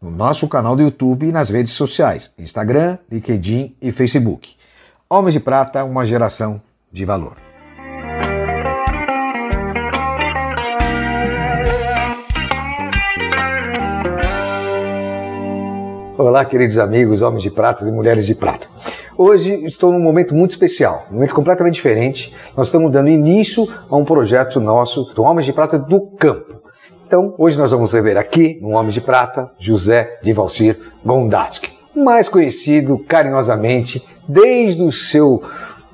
no nosso canal do YouTube e nas redes sociais, Instagram, LinkedIn e Facebook. Homens de Prata, uma geração de valor. Olá, queridos amigos, homens de prata e mulheres de prata. Hoje estou num momento muito especial, um momento completamente diferente. Nós estamos dando início a um projeto nosso do Homens de Prata do Campo. Então, hoje nós vamos rever aqui, no Homem de Prata, José de Valcir Gondatsky, mais conhecido carinhosamente desde o seu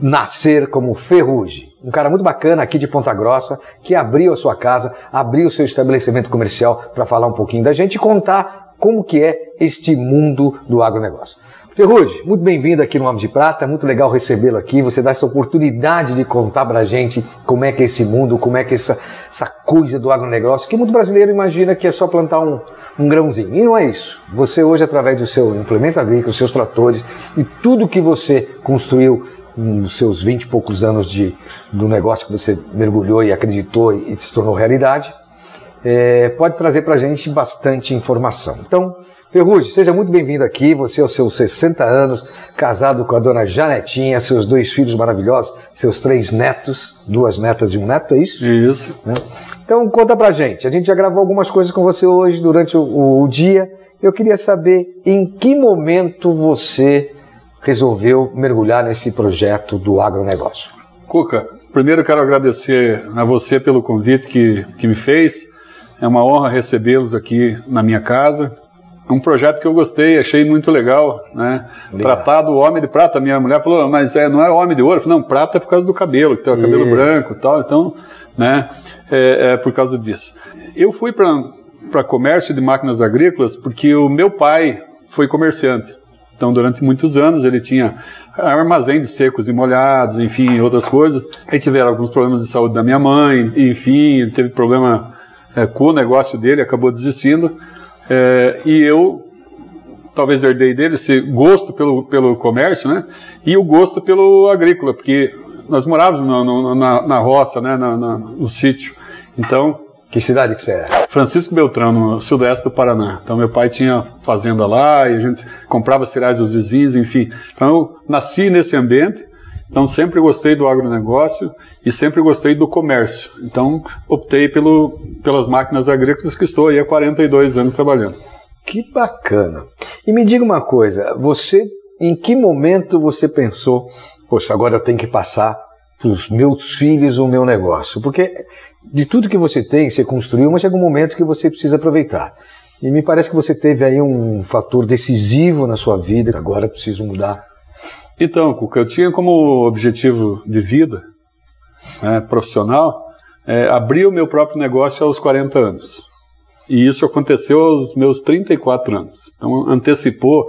nascer como Ferrugem. Um cara muito bacana aqui de Ponta Grossa, que abriu a sua casa, abriu o seu estabelecimento comercial para falar um pouquinho da gente e contar como que é este mundo do agronegócio. Ferrugem, muito bem-vindo aqui no Homem de Prata, muito legal recebê-lo aqui, você dá essa oportunidade de contar pra gente como é que é esse mundo, como é que é essa, essa coisa do agronegócio, que muito brasileiro imagina que é só plantar um, um grãozinho, e não é isso. Você hoje, através do seu implemento agrícola, seus tratores e tudo que você construiu nos seus vinte e poucos anos de, do negócio que você mergulhou e acreditou e se tornou realidade, é, pode trazer para a gente bastante informação. Então, Ferrugem, seja muito bem-vindo aqui. Você aos seus 60 anos, casado com a dona Janetinha, seus dois filhos maravilhosos, seus três netos, duas netas e um neto, é isso? Isso. Né? Então, conta pra gente. A gente já gravou algumas coisas com você hoje durante o, o, o dia. Eu queria saber em que momento você resolveu mergulhar nesse projeto do agronegócio. Cuca, primeiro quero agradecer a você pelo convite que, que me fez. É uma honra recebê-los aqui na minha casa um projeto que eu gostei, achei muito legal, né? Tratar do homem de prata. Minha mulher falou, mas é, não é homem de ouro. Eu falei, não, prata é por causa do cabelo, que tem o cabelo branco e tal. Então, né? É, é por causa disso. Eu fui para comércio de máquinas agrícolas porque o meu pai foi comerciante. Então, durante muitos anos, ele tinha armazém de secos e molhados, enfim, outras coisas. Aí tiveram alguns problemas de saúde da minha mãe, enfim, teve problema é, com o negócio dele, acabou desistindo. É, e eu talvez herdei dele esse gosto pelo, pelo comércio, né? E o gosto pelo agrícola, porque nós morávamos no, no, na, na roça, né? Na, na, no sítio. Então. Que cidade que você é? Francisco Beltrão, no sudoeste do Paraná. Então meu pai tinha fazenda lá e a gente comprava cereais dos vizinhos, enfim. Então eu nasci nesse ambiente. Então sempre gostei do agronegócio e sempre gostei do comércio. Então optei pelo, pelas máquinas agrícolas que estou aí há 42 anos trabalhando. Que bacana. E me diga uma coisa, você em que momento você pensou, poxa, agora eu tenho que passar para os meus filhos o meu negócio? Porque de tudo que você tem, você construiu, mas chega um momento que você precisa aproveitar. E me parece que você teve aí um fator decisivo na sua vida, agora preciso mudar então, Cuca, eu tinha como objetivo de vida né, profissional é, abrir o meu próprio negócio aos 40 anos. E isso aconteceu aos meus 34 anos. Então, antecipou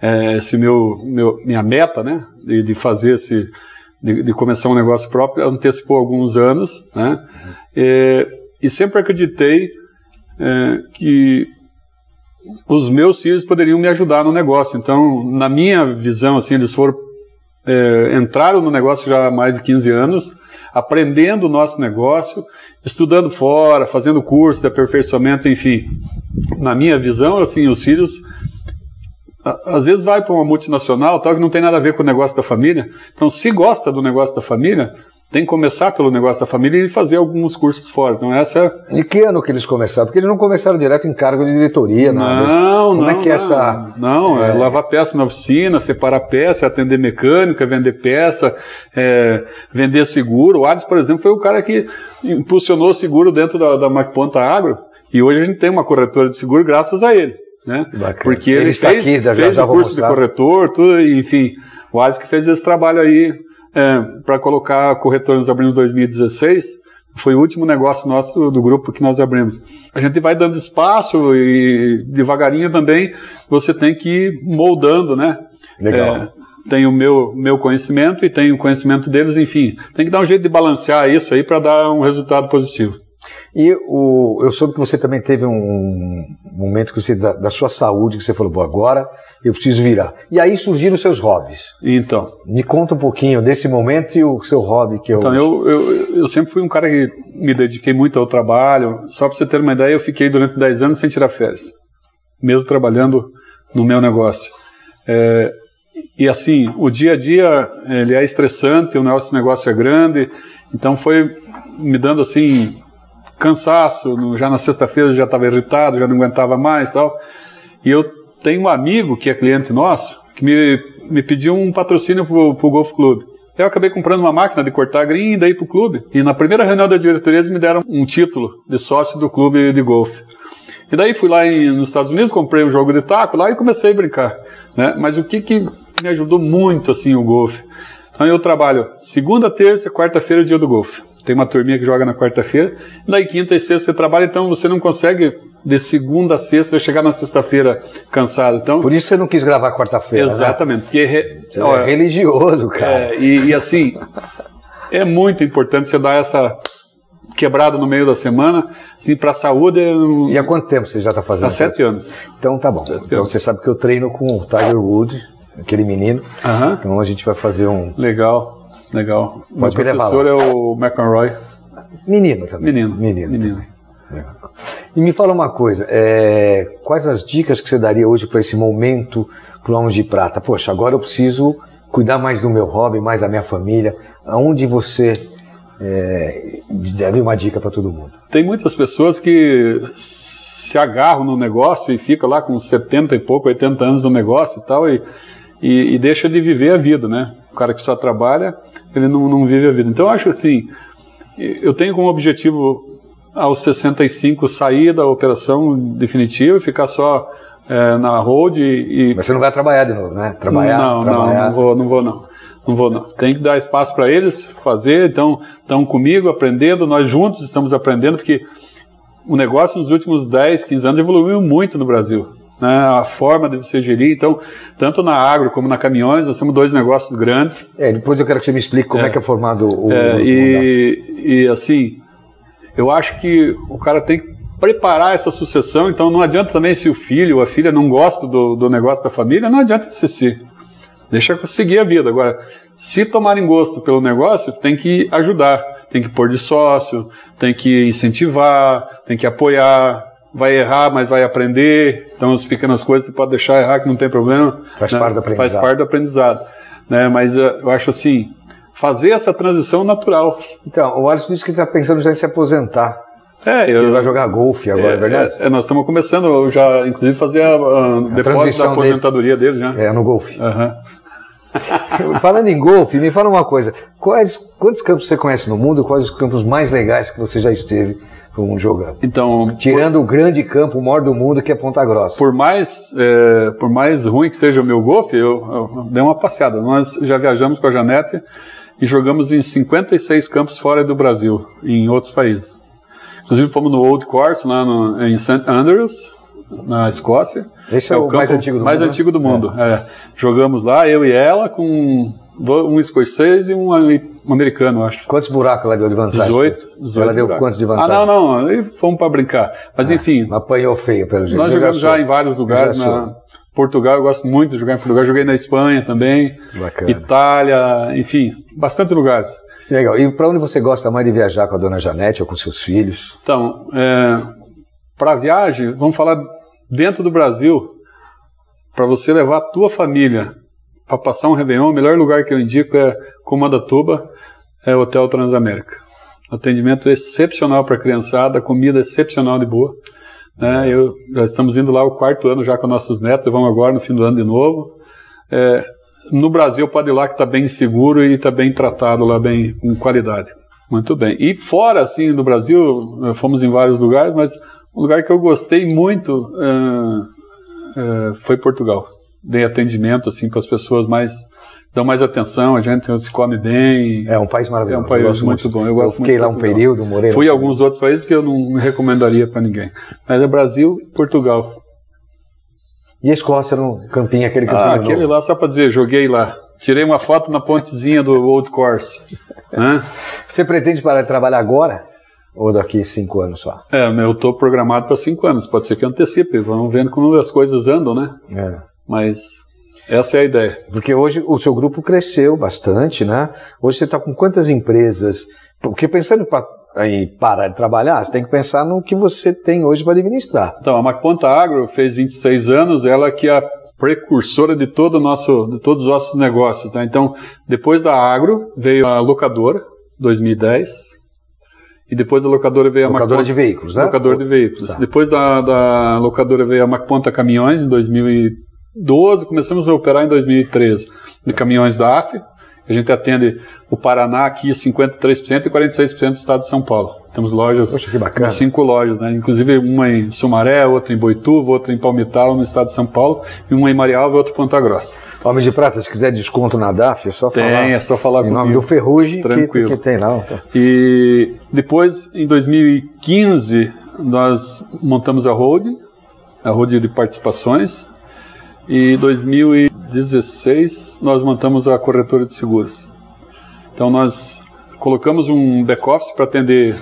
é, esse meu, meu, minha meta né, de, de fazer esse. De, de, começar um negócio próprio, antecipou alguns anos, né? Uhum. É, e sempre acreditei é, que os meus filhos poderiam me ajudar no negócio. Então, na minha visão, assim, eles foram é, entraram no negócio já há mais de 15 anos, aprendendo o nosso negócio, estudando fora, fazendo curso de aperfeiçoamento, enfim. Na minha visão, assim, os filhos às vezes vai para uma multinacional, tal que não tem nada a ver com o negócio da família. Então, se gosta do negócio da família, tem que começar pelo negócio da família e fazer alguns cursos fora. Então essa. Em que ano que eles começaram? Porque eles não começaram direto em cargo de diretoria, não. Não, Como não, é que é essa? Não, é... é lavar peça na oficina, separar peça, atender mecânica, vender peça, é, vender seguro. O Ades, por exemplo, foi o cara que impulsionou o seguro dentro da, da MacPonta Agro. E hoje a gente tem uma corretora de seguro graças a ele. Né? Porque ele, ele fez, aqui, fez o curso de corretor, tudo, enfim. O Ades que fez esse trabalho aí é, para colocar corretores abrindo 2016 Foi o último negócio nosso do, do grupo que nós abrimos. A gente vai dando espaço e devagarinho também você tem que ir moldando, né? Legal. É, tem o meu, meu conhecimento e tem o conhecimento deles, enfim. Tem que dar um jeito de balancear isso aí para dar um resultado positivo. E o, eu soube que você também teve um momento que você, da, da sua saúde que você falou, Bom, agora eu preciso virar. E aí surgiram os seus hobbies. Então, Me conta um pouquinho desse momento e o seu hobby que eu. então eu, eu, eu sempre fui um cara que me dediquei muito ao trabalho. Só para você ter uma ideia, eu fiquei durante 10 anos sem tirar férias, mesmo trabalhando no meu negócio. É, e assim, o dia a dia ele é estressante, o nosso negócio é grande, então foi me dando assim cansaço. no- Já na sexta-feira já estava irritado, já não aguentava mais, tal. E eu tenho um amigo que é cliente nosso que me, me pediu um patrocínio para o Golf Clube. Eu acabei comprando uma máquina de cortar green e daí para o clube. E na primeira reunião da diretoria eles me deram um título de sócio do clube de golfe. E daí fui lá em, nos Estados Unidos, comprei um jogo de taco lá e comecei a brincar. Né? Mas o que, que me ajudou muito assim o golfe? Então eu trabalho segunda, terça, quarta-feira dia do golfe. Tem uma turminha que joga na quarta-feira, daí quinta e sexta você trabalha, então você não consegue de segunda a sexta chegar na sexta-feira cansado. Então, Por isso você não quis gravar quarta-feira. Né? exatamente, porque re- Você olha, é religioso, cara. é, e, e assim, é muito importante você dar essa quebrada no meio da semana, assim, para a saúde, é um- E há quanto tempo você já está fazendo há sete anos. Então tá bom. Então anos. você sabe que eu treino com o Tiger Woods, aquele menino. Então a gente vai fazer um Legal, legal. Pode me levar professor é o McEnroy. menino também. Menino. Menino. Menino. E me fala uma coisa, é, quais as dicas que você daria hoje para esse momento pro Homem de Prata? Poxa, agora eu preciso cuidar mais do meu hobby, mais da minha família. Aonde você é, deve uma dica para todo mundo? Tem muitas pessoas que se agarram no negócio e fica lá com 70 e pouco, 80 anos no negócio e tal, e, e, e deixa de viver a vida, né? O cara que só trabalha, ele não, não vive a vida. Então eu acho assim, eu tenho como objetivo aos 65 sair da operação definitiva e ficar só é, na road e, e Mas você não vai trabalhar de novo, né? Trabalhar, não, trabalhar. não, não vou, não vou não. Não vou não. Tem que dar espaço para eles fazer, então estão comigo aprendendo, nós juntos estamos aprendendo, porque o negócio nos últimos 10, 15 anos evoluiu muito no Brasil. Né? A forma de você gerir, então, tanto na agro como na caminhões, nós temos dois negócios grandes. É, depois eu quero que você me explique como é, É. que é formado o, É, o e, e assim, eu acho que o cara tem que preparar essa sucessão, então não adianta também se o filho ou a filha não gosta do, do negócio da família, não adianta insistir. Deixa eu seguir a vida. Agora, se tomarem gosto pelo negócio, tem que ajudar, tem que pôr de sócio, tem que incentivar, tem que apoiar. Vai errar, mas vai aprender. Então, as pequenas coisas você pode deixar errar, que não tem problema. Faz né? parte do aprendizado. Faz parte do aprendizado. Né? Mas eh, eu acho assim, fazer essa transição natural. Então, o Alisson disse que está pensando já em se aposentar. É, Ele eu, vai jogar golfe agora, é, verdade? é, é, nós estamos começando eu já, inclusive, fazer a, a depósito da transição dele. aposentadoria dele já. É, no golfe. Aham. Falando em golfe, me fala uma coisa. Quais, quantos campos você conhece no mundo? Quais os campos mais legais que você já esteve um, jogando? Então, Tirando o grande campo, o maior do mundo, que é Ponta Grossa. por mais, é, por mais ruim que seja o meu golfe, eu, eu dei uma passeada. Nós já viajamos com a Janete e jogamos em 56 campos fora do Brasil, em outros países. Inclusive fomos no Old Course, lá no, em St. Andrews, na Escócia. Esse é o mais antigo do mais mundo, né? antigo do mundo. é. Jogamos lá, eu e ela, com um escocês e um, um americano, eu acho. Quantos buracos ela deu de vantagem? 18, 18 Ela deu buracos. quantos de vantagem? Ah, não, não. Aí fomos para brincar. Mas enfim, Apanhou feio, pelo jeito. nós Eu jogamos já, em vários lugares. já. Na Portugal, eu gosto muito de jogar em Portugal. Joguei na Espanha também. Bacana. Itália, enfim, bastante lugares. Legal. E para onde você gosta mais de viajar com a dona Janete ou com seus filhos? Então, para viagem, vamos falar dentro do Brasil. Para você levar a tua família para passar um Réveillon, o melhor lugar que eu indico é Comandatuba, é o Hotel Transamérica. Atendimento excepcional para a criançada, comida excepcional de boa. Né? Eu, já estamos indo lá o quarto ano já com nossos netos, vamos agora no fim do ano de novo. É, no Brasil pode ir lá que está bem seguro e está bem tratado lá, bem com qualidade. Muito bem. E fora, assim, do Brasil, eh, fomos em vários lugares, mas um lugar que eu gostei muito eh, eh, foi Portugal. Dei atendimento, assim, para as pessoas mais dão mais atenção, a gente se come bem. É um país maravilhoso. É um país muito, bom. Eu, eu fiquei muito lá um período, morei. Fui a alguns outros países que eu não recomendaria para ninguém. Mas é Brasil e Portugal. E a Escócia no campinho, aquele campinho Ah, aquele novo. lá, só para dizer, joguei lá. Tirei uma foto na pontezinha do Old Course. Hã? Você pretende parar de trabalhar agora? Ou daqui cinco anos só? É, eu estou programado para cinco anos. Pode ser que antecipe. Vamos vendo como as coisas andam, né? É. Mas essa é a ideia. Porque hoje o seu grupo cresceu bastante, né? Hoje você está com quantas empresas? Porque pensando pa- em parar de trabalhar, você tem que pensar no que você tem hoje para administrar. Então, a Macponta Agro fez 26 anos, ela que é a precursora de todo nosso, de todos os nossos negócios. Tá? Então, depois da Agro veio a locadora, 2010, e depois da locadora veio a Locadora Macponta, de veículos, né? locadora de veículos. Tá. Depois da, da locadora veio a Macponta Caminhões em 2012, começamos a operar em 2013 de caminhões da AF. A gente atende o Paraná aqui 53% e 46% do estado de São Paulo. Temos lojas, Poxa, que bacana. cinco lojas, né? Inclusive uma em Sumaré, outra em Boituva, outra em Palmital, no estado de São Paulo, e uma em Marialva e outra em Ponta Grossa. Homem de Prata, se quiser desconto na DAF, é só Tem, falar. é só falar Em nome do Ferrugem, que, Tranquilo. que tem lá. E depois, em 2015, nós montamos a holding, a holding de participações, e em 2016 nós montamos a corretora de seguros. Então nós colocamos um back-office para atender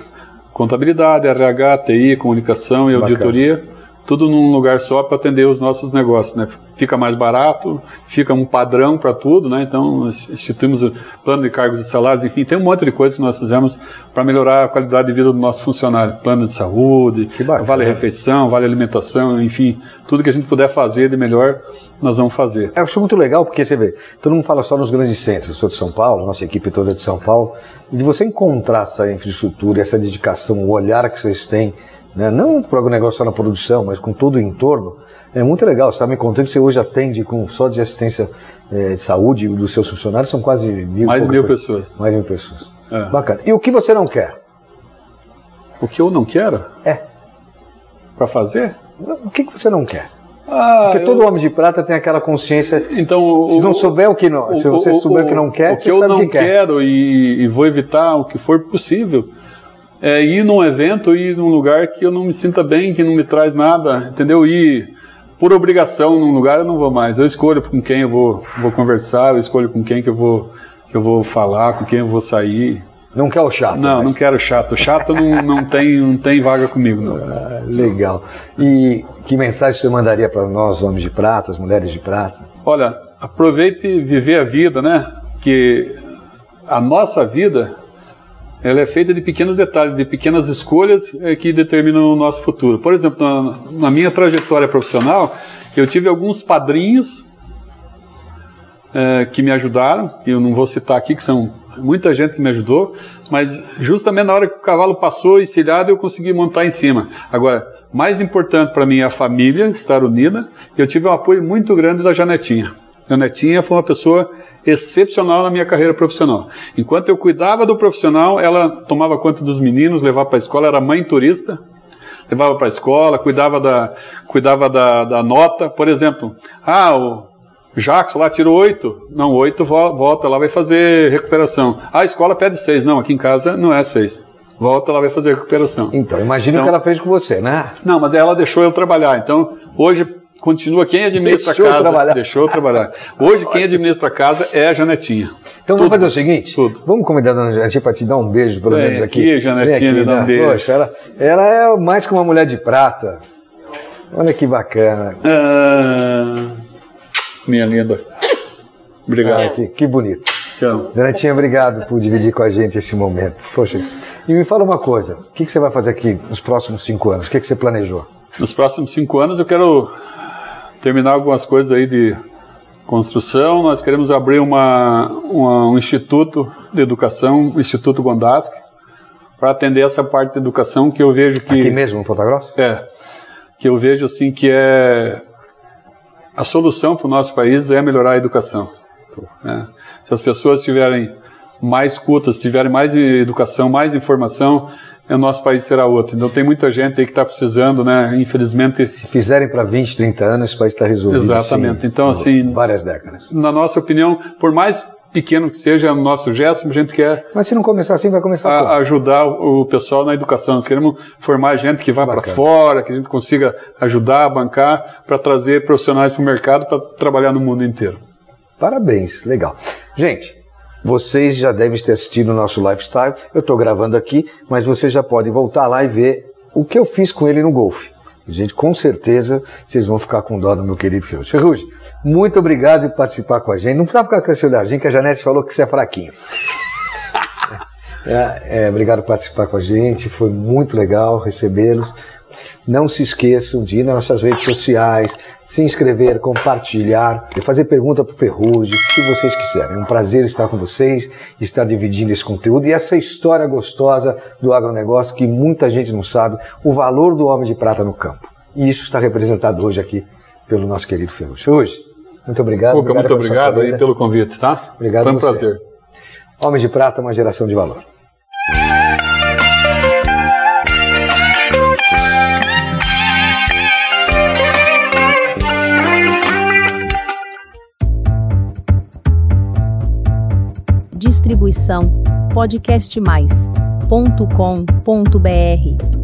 contabilidade, RH, TI, comunicação e Bacana. auditoria, tudo num lugar só para atender os nossos negócios, né? Fica mais barato, fica um padrão para tudo, né? Então instituímos o plano de cargos e salários, enfim, tem um monte de coisas que nós fizemos para melhorar a qualidade de vida do nosso funcionário, plano de saúde, bacana. vale refeição, vale alimentação, enfim, tudo que a gente puder fazer de melhor, nós vamos fazer. Eu acho muito legal porque você vê, todo mundo fala só nos grandes centros. Eu sou de São Paulo, nossa equipe toda é de São Paulo. E de você encontrar essa infraestrutura, essa dedicação, o olhar que vocês têm, né? não para o negócio só na produção, mas com todo o entorno, é muito legal. Você está me contando que você hoje atende com só de assistência eh, de saúde dos seus funcionários, são quase mil, Mais mil pessoas. pessoas. Mais de mil pessoas. É. Bacana. E o que você não quer? O que eu não quero É. para fazer? O que, que você não quer? Ah, Porque eu- todo homem de prata tem aquela consciência. Então, Se o- não souber o que não, se o- você o- souber o que não quer, o que eu não que quer. quero e, e vou evitar o que for possível é ir num evento, ir num lugar que eu não me sinta bem, que não me traz nada, entendeu? Ir por obrigação num lugar eu não vou mais. Eu escolho com quem eu vou, vou conversar, eu escolho com quem que eu vou que eu vou falar, com quem eu vou sair. Não quer o chato. Não, mas- não quero chato. Chato não, não tem não tem vaga comigo não. Ah, legal. E que mensagem você mandaria para nós, homens de prata, as mulheres de prata? Olha, aproveite e viver a vida, né? Que a nossa vida ela é feita de pequenos detalhes, de pequenas escolhas eh, que determinam o nosso futuro. Por exemplo, na, na minha trajetória profissional, eu tive alguns padrinhos eh, que me ajudaram, que eu não vou citar aqui, que são muita gente que me ajudou, mas justamente na hora que o cavalo passou encilhado, eu consegui montar em cima. Agora, mais importante para mim é a família estar unida. Eu tive um apoio muito grande da Janetinha. Janetinha foi uma pessoa excepcional na minha carreira profissional. Enquanto eu cuidava do profissional, ela tomava conta dos meninos, levava para a escola, era mãe turista, levava para a escola, cuidava da, cuidava da, da nota. Por exemplo, ah, o Jackson lá tirou oito. Não, oito vo- volta lá, vai fazer recuperação. Ah, a escola pede seis. Não, aqui em casa não é seis. Volta lá, vai fazer recuperação. Então, imagina o Então- que ela fez com você, né? Não, mas ela deixou eu trabalhar. Então, hoje continua quem administra Deixou a casa. trabalhar. Deixou trabalhar. Hoje quem administra a casa é a Janetinha. Então vamos fazer o seguinte: tudo. vamos convidar a dona Janetinha para te dar um beijo, pelo Vem menos aqui. aqui, Janetinha, Vem me dá um né? beijo. Poxa, ela, ela é mais que uma mulher de prata. Olha que bacana. Ah, minha linda. Obrigado. Ah, que, que bonito. Tchau. Zanetinha, obrigado por dividir com a gente esse momento. Poxa, e me fala uma coisa: o que, que você vai fazer aqui nos próximos cinco anos? O que, que você planejou? Nos próximos cinco anos eu quero terminar algumas coisas aí de construção. Nós queremos abrir uma, uma- um instituto de educação, o Instituto Gondasque, para atender essa parte de educação que eu vejo que Aqui mesmo, no Ponta Grossa? é que eu vejo assim que é a solução para o nosso país é melhorar a educação. né? Se as pessoas tiverem mais cotas, tiverem mais educação, mais informação, o nosso país será outro. Então tem muita gente aí que está precisando, né? Infelizmente. Se fizerem para 20, 30 anos, o país está resolvido. Exatamente. Sim, então, assim. Várias décadas. Na nossa opinião, por mais pequeno que seja o nosso gesto, a gente quer. Mas se não começar assim, vai começar a, ajudar o pessoal na educação. Nós queremos formar gente que vá para fora, que a gente consiga ajudar bancar para trazer profissionais para o mercado para trabalhar no mundo inteiro. Parabéns, legal. Gente, vocês já devem ter assistido o nosso lifestyle. Eu estou gravando aqui, mas vocês já podem voltar lá e ver o que eu fiz com ele no golfe. Gente, com certeza vocês vão ficar com dó do meu querido Ferrugem. Ferrugem, muito obrigado por participar com a gente. Não precisava ficar com esse olharzinho que a Janete falou que você é fraquinho. É, é, obrigado por participar com a gente, foi muito legal recebê-los. Não se esqueçam de ir nas nossas redes sociais, se inscrever, compartilhar, fazer pergunta para o Ferrugem, o que vocês quiserem. É um prazer estar com vocês, estar dividindo esse conteúdo e essa história gostosa do agronegócio que muita gente não sabe, o valor do homem de prata no campo. E isso está representado hoje aqui pelo nosso querido Ferrugem. Ferrugem, muito obrigado. Puca, muito obrigado aí pelo convite, tá? Obrigado Foi um prazer. Homem de Prata, uma geração de valor. Distribuição podcastmais.com.br